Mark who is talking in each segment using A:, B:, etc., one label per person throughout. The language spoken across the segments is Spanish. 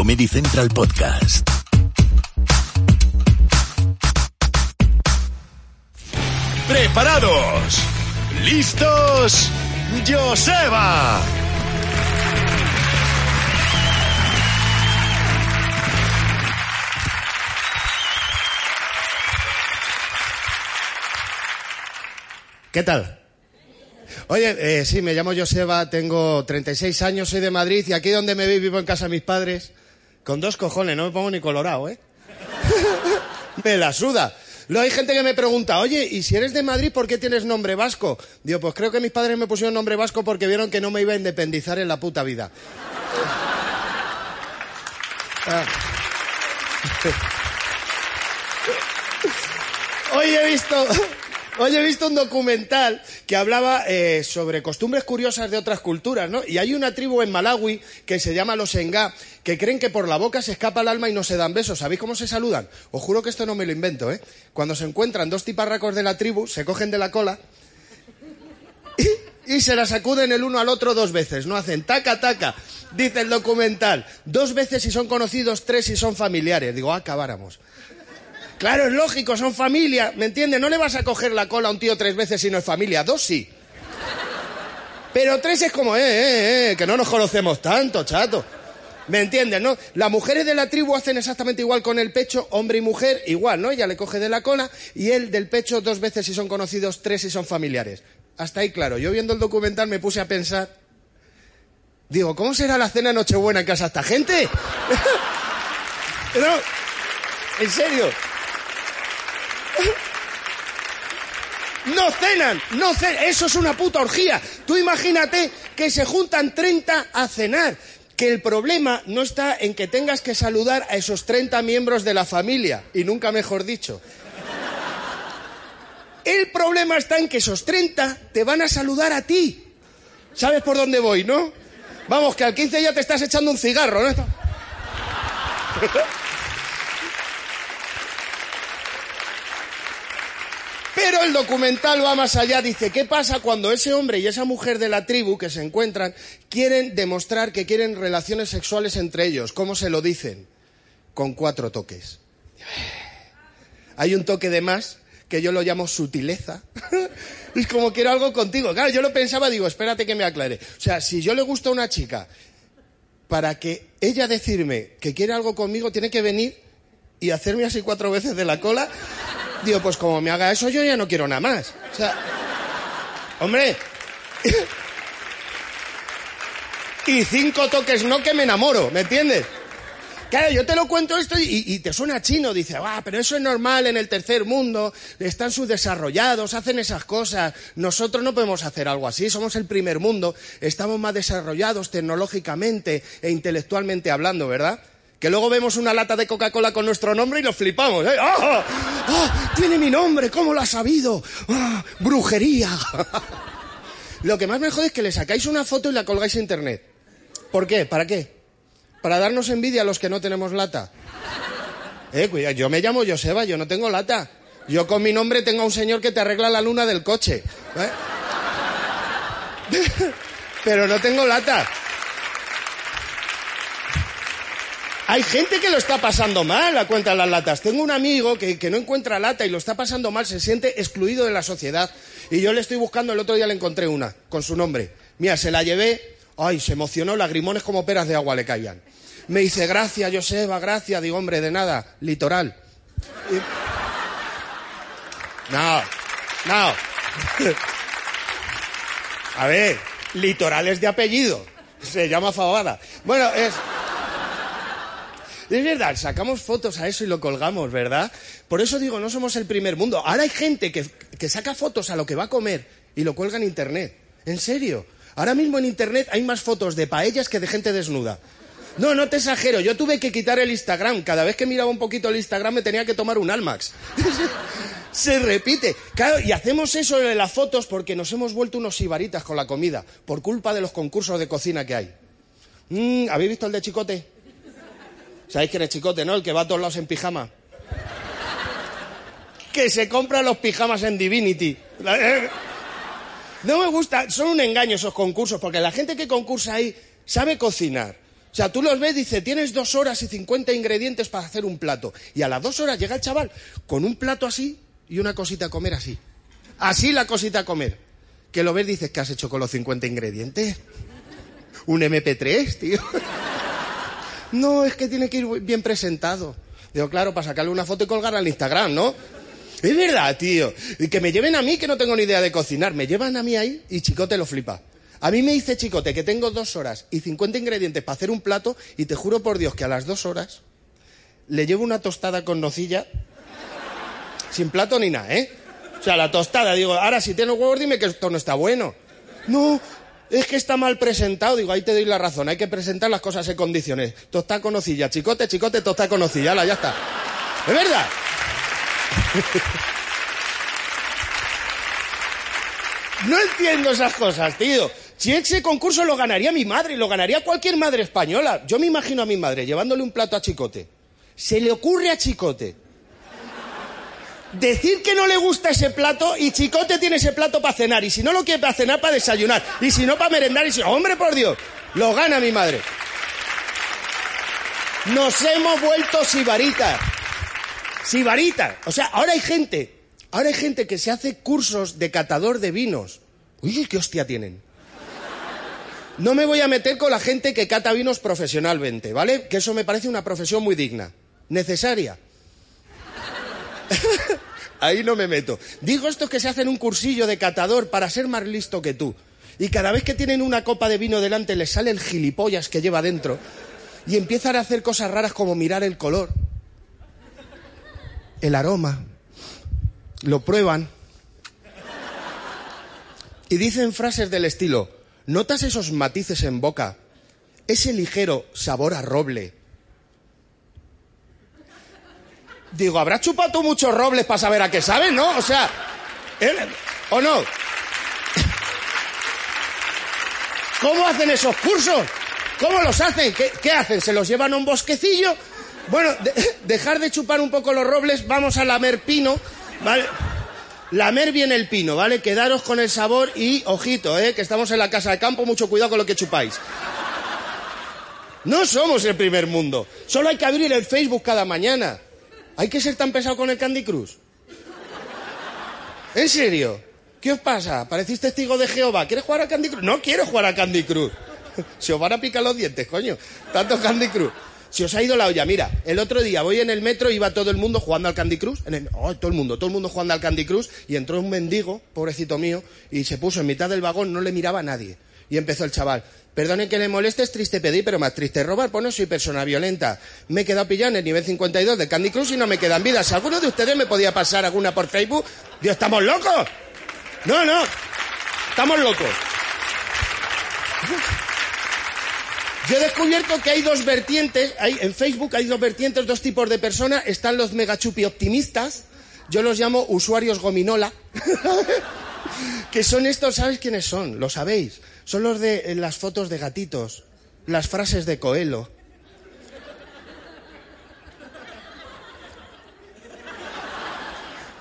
A: Comedy Central Podcast. ¿Preparados? ¿Listos? ¡Joseba!
B: ¿Qué tal? Oye, eh, sí, me llamo Joseba, tengo 36 años, soy de Madrid y aquí donde me vi vivo en casa de mis padres. Con dos cojones, no me pongo ni colorado, ¿eh? me la suda. Luego hay gente que me pregunta, oye, ¿y si eres de Madrid, por qué tienes nombre vasco? Digo, pues creo que mis padres me pusieron nombre vasco porque vieron que no me iba a independizar en la puta vida. Ah. Hoy he visto, hoy he visto un documental que hablaba eh, sobre costumbres curiosas de otras culturas, ¿no? Y hay una tribu en Malawi que se llama los Enga, que creen que por la boca se escapa el alma y no se dan besos. ¿Sabéis cómo se saludan? Os juro que esto no me lo invento, ¿eh? Cuando se encuentran dos tiparracos de la tribu, se cogen de la cola y, y se la sacuden el uno al otro dos veces. No hacen taca, taca. Dice el documental. Dos veces si son conocidos, tres si son familiares. Digo, ah, acabáramos. Claro, es lógico, son familia, ¿me entiendes? No le vas a coger la cola a un tío tres veces si no es familia, dos sí. Pero tres es como, eh, eh, eh, que no nos conocemos tanto, chato. ¿Me entiendes, no? Las mujeres de la tribu hacen exactamente igual con el pecho, hombre y mujer, igual, ¿no? Ella le coge de la cola y él del pecho dos veces si son conocidos, tres si son familiares. Hasta ahí, claro. Yo viendo el documental me puse a pensar, digo, ¿cómo será la cena Nochebuena en casa esta gente? no, en serio. No cenan, no cenan. Eso es una puta orgía. Tú imagínate que se juntan 30 a cenar. Que el problema no está en que tengas que saludar a esos 30 miembros de la familia. Y nunca mejor dicho. El problema está en que esos 30 te van a saludar a ti. ¿Sabes por dónde voy, no? Vamos, que al 15 ya te estás echando un cigarro, ¿no? Pero el documental va más allá, dice, ¿qué pasa cuando ese hombre y esa mujer de la tribu que se encuentran quieren demostrar que quieren relaciones sexuales entre ellos? ¿Cómo se lo dicen? Con cuatro toques. Hay un toque de más que yo lo llamo sutileza. es como quiero algo contigo. Claro, yo lo pensaba, digo, espérate que me aclare. O sea, si yo le gusta a una chica, para que ella decirme que quiere algo conmigo, tiene que venir y hacerme así cuatro veces de la cola. Digo, pues como me haga eso, yo ya no quiero nada más. O sea, hombre. y cinco toques no que me enamoro, ¿me entiendes? Claro, yo te lo cuento esto y, y te suena chino. Dice, ah, pero eso es normal en el tercer mundo. Están subdesarrollados, hacen esas cosas. Nosotros no podemos hacer algo así. Somos el primer mundo. Estamos más desarrollados tecnológicamente e intelectualmente hablando, ¿verdad? Que luego vemos una lata de Coca-Cola con nuestro nombre y nos flipamos. ¿eh? ¡Ah! ¡Ah! Tiene mi nombre, ¿cómo lo ha sabido? ¡Ah! ¡Brujería! lo que más me jode es que le sacáis una foto y la colgáis a internet. ¿Por qué? ¿Para qué? Para darnos envidia a los que no tenemos lata. Eh, yo me llamo Joseba, yo no tengo lata. Yo con mi nombre tengo a un señor que te arregla la luna del coche. ¿eh? Pero no tengo lata. Hay gente que lo está pasando mal a cuenta de las latas. Tengo un amigo que, no encuentra lata y lo está pasando mal, se siente excluido de la sociedad. Y yo le estoy buscando, el otro día le encontré una, con su nombre. Mira, se la llevé, ay, se emocionó, lagrimones como peras de agua le caían. Me dice, gracias, Joseba, gracias. Digo, hombre, de nada, litoral. No, no. A ver, litoral es de apellido. Se llama Fabada. Bueno, es... Es verdad, sacamos fotos a eso y lo colgamos, ¿verdad? Por eso digo, no somos el primer mundo. Ahora hay gente que, que, saca fotos a lo que va a comer y lo cuelga en Internet. En serio. Ahora mismo en Internet hay más fotos de paellas que de gente desnuda. No, no te exagero. Yo tuve que quitar el Instagram. Cada vez que miraba un poquito el Instagram me tenía que tomar un Almax. Se repite. Claro, y hacemos eso en las fotos porque nos hemos vuelto unos sibaritas con la comida, por culpa de los concursos de cocina que hay. Mm, ¿Habéis visto el de Chicote? ¿Sabéis quién es Chicote, no? El que va a todos lados en pijama. Que se compra los pijamas en Divinity. No me gusta, son un engaño esos concursos, porque la gente que concursa ahí sabe cocinar. O sea, tú los ves, dice, tienes dos horas y cincuenta ingredientes para hacer un plato. Y a las dos horas llega el chaval con un plato así y una cosita a comer así. Así la cosita a comer. Que lo ves, dices, ¿qué has hecho con los 50 ingredientes? Un MP3, tío. No, es que tiene que ir bien presentado. Digo, claro, para sacarle una foto y colgarla al Instagram, ¿no? Es verdad, tío. Y que me lleven a mí, que no tengo ni idea de cocinar. Me llevan a mí ahí y Chicote lo flipa. A mí me dice Chicote que tengo dos horas y 50 ingredientes para hacer un plato y te juro por Dios que a las dos horas le llevo una tostada con nocilla sin plato ni nada, ¿eh? O sea, la tostada, digo, ahora si tienes huevos dime que esto no está bueno. No, es que está mal presentado. Digo, ahí te doy la razón, hay que presentar las cosas en condiciones. Tostada con nocilla, chicote, chicote, tostada con nocilla, ya está. ¿Es verdad? No entiendo esas cosas, tío. Si ese concurso lo ganaría mi madre, lo ganaría cualquier madre española. Yo me imagino a mi madre llevándole un plato a Chicote. Se le ocurre a Chicote decir que no le gusta ese plato y Chicote tiene ese plato para cenar. Y si no lo quiere para cenar, para desayunar. Y si no, para merendar. Y si, hombre, por Dios, lo gana mi madre. Nos hemos vuelto sibaritas. Sibaritas. O sea, ahora hay gente, ahora hay gente que se hace cursos de catador de vinos. Uy, qué hostia tienen. No me voy a meter con la gente que cata vinos profesionalmente, ¿vale? Que eso me parece una profesión muy digna, necesaria. Ahí no me meto. Digo estos que se hacen un cursillo de catador para ser más listo que tú. Y cada vez que tienen una copa de vino delante les sale el gilipollas que lleva dentro. Y empiezan a hacer cosas raras como mirar el color, el aroma. Lo prueban. Y dicen frases del estilo, ¿Notas esos matices en boca? Ese ligero sabor a roble. Digo, ¿habrás chupado tú muchos robles para saber a qué sabes, no? O sea, ¿o no? ¿Cómo hacen esos cursos? ¿Cómo los hacen? ¿Qué, hacen? ¿Se los llevan a un bosquecillo? Bueno, dejar de chupar un poco los robles, vamos a lamer pino, ¿vale? Lamer bien el pino, ¿vale? Quedaros con el sabor y, ojito, ¿eh? Que estamos en la casa de campo, mucho cuidado con lo que chupáis. No somos el primer mundo. Solo hay que abrir el Facebook cada mañana. ¿Hay que ser tan pesado con el Candy Crush? ¿En serio? ¿Qué os pasa? ¿Parecís testigo de Jehová? ¿Quieres jugar a Candy Crush? No quiero jugar a Candy Crush. Se os van a picar los dientes, coño. Tanto Candy Crush. Si os ha ido la olla, mira, el otro día voy en el metro iba todo el mundo jugando al Candy Crush. En oh, todo el mundo, todo el mundo jugando al Candy Crush. Y entró un mendigo, pobrecito mío, y se puso en mitad del vagón, no le miraba a nadie. Y empezó el chaval. Perdone que le moleste, es triste pedir, pero más triste robar, pues no soy persona violenta. Me he quedado pillado en el nivel 52 de Candy Crush y no me quedan vidas. Si alguno de ustedes me podía pasar alguna por Facebook, Dios, ¿estamos locos? No, no, estamos locos. Yo he descubierto que hay dos vertientes, hay, en Facebook hay dos vertientes, dos tipos de personas. Están los megachupi optimistas, yo los llamo usuarios gominola, que son estos, ¿sabes quiénes son? Lo sabéis. Son los de eh, las fotos de gatitos, las frases de Coelho.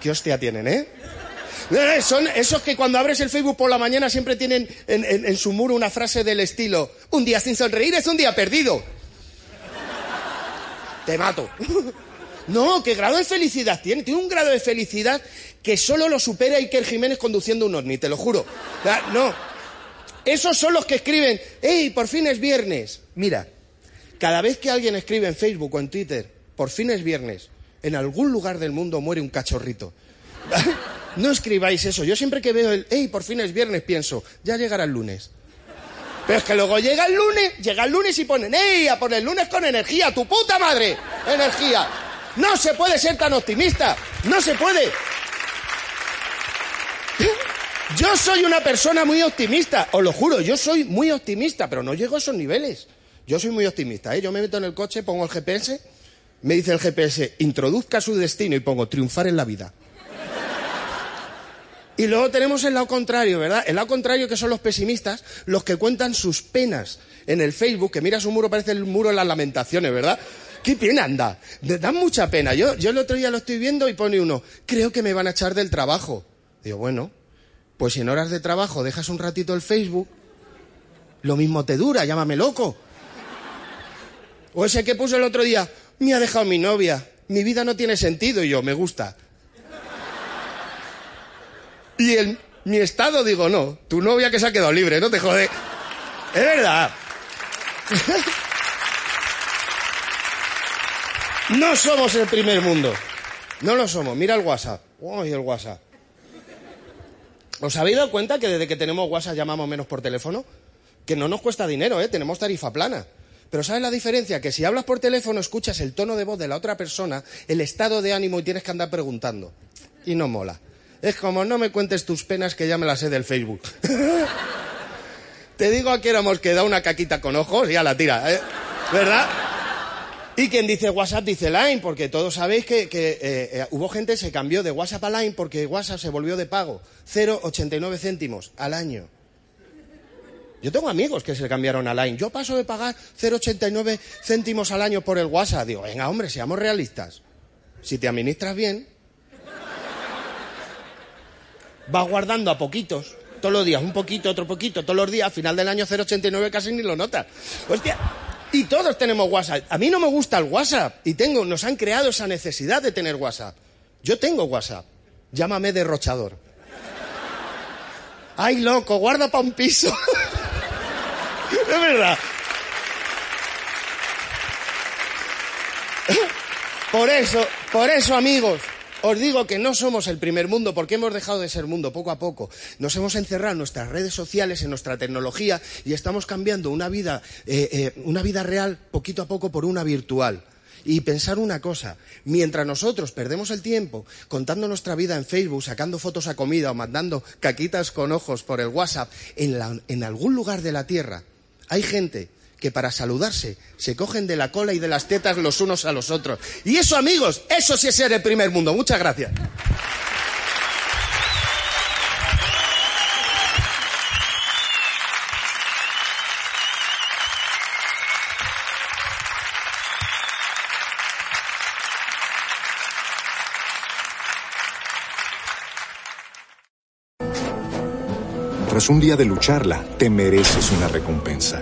B: ¿Qué hostia tienen, eh? Eh, son esos que cuando abres el Facebook por la mañana siempre tienen en, su muro una frase del estilo, un día sin sonreír es un día perdido. Te mato. No, ¿qué grado de felicidad tiene? Tiene un grado de felicidad que solo lo supera Iker Jiménez conduciendo un ovni, te lo juro. No. Esos son los que escriben, ¡Ey, por fin es viernes! Mira, cada vez que alguien escribe en Facebook o en Twitter, por fin es viernes, en algún lugar del mundo muere un cachorrito. No escribáis eso. Yo siempre que veo el, hey, por fin es viernes, pienso, ya llegará el lunes. Pero es que luego llega el lunes, llega el lunes y ponen, hey, a por el lunes con energía, tu puta madre, energía. No se puede ser tan optimista, no se puede. Yo soy una persona muy optimista, os lo juro, yo soy muy optimista, pero no llego a esos niveles. Yo soy muy optimista, ¿eh? Yo me meto en el coche, pongo el GPS, me dice el GPS, introduzca su destino y pongo triunfar en la vida. Y luego tenemos el lado contrario, ¿verdad? El lado contrario que son los pesimistas, los que cuentan sus penas en el Facebook, que mira su muro, parece el muro de las lamentaciones, ¿verdad? Qué pena anda. Da mucha pena. Yo, yo el otro día lo estoy viendo y pone uno, creo que me van a echar del trabajo. Digo, bueno, pues si en horas de trabajo dejas un ratito el Facebook, lo mismo te dura, llámame loco. O ese que puso el otro día, me ha dejado mi novia, mi vida no tiene sentido y yo, me gusta. Y en mi estado digo, no, tu novia que se ha quedado libre, no te jode. Es verdad. No somos el primer mundo. No lo somos. Mira el WhatsApp. Uy, el WhatsApp. ¿Os habéis dado cuenta que desde que tenemos WhatsApp llamamos menos por teléfono? Que no nos cuesta dinero, ¿eh? Tenemos tarifa plana. Pero ¿sabes la diferencia? Que si hablas por teléfono, escuchas el tono de voz de la otra persona, el estado de ánimo y tienes que andar preguntando. Y no mola. Es como, no me cuentes tus penas que ya me las sé del Facebook. Te digo a que éramos que da una caquita con ojos y a la tira, ¿eh? ¿verdad? Y quien dice WhatsApp dice Line, porque todos sabéis que, eh, eh, hubo gente que se cambió de WhatsApp a Line porque WhatsApp se volvió de pago. 0,89 céntimos al año. Yo tengo amigos que se cambiaron a Line. Yo paso de pagar 0,89 céntimos al año por el WhatsApp. Digo, venga, hombre, seamos realistas. Si te administras bien, vas guardando a poquitos, todos los días, un poquito, otro poquito, todos los días, a final del año 0,89 casi ni lo notas. Hostia, y todos tenemos WhatsApp. A mí no me gusta el WhatsApp y tengo, nos han creado esa necesidad de tener WhatsApp. Yo tengo WhatsApp. Llámame derrochador. Ay, loco, guarda para un piso. es verdad. Por eso, por eso, amigos, os digo que no somos el primer mundo porque hemos dejado de ser mundo poco a poco. Nos hemos encerrado en nuestras redes sociales, en nuestra tecnología y estamos cambiando una vida, eh, eh, una vida real poquito a poco por una virtual. Y pensar una cosa, mientras nosotros perdemos el tiempo contando nuestra vida en Facebook, sacando fotos a comida o mandando caquitas con ojos por el WhatsApp, en, en algún lugar de la Tierra hay gente que para saludarse se cogen de la cola y de las tetas los unos a los otros. Y eso, amigos, eso sí es ser el primer mundo. Muchas gracias.
C: Tras un día de lucharla, te mereces una recompensa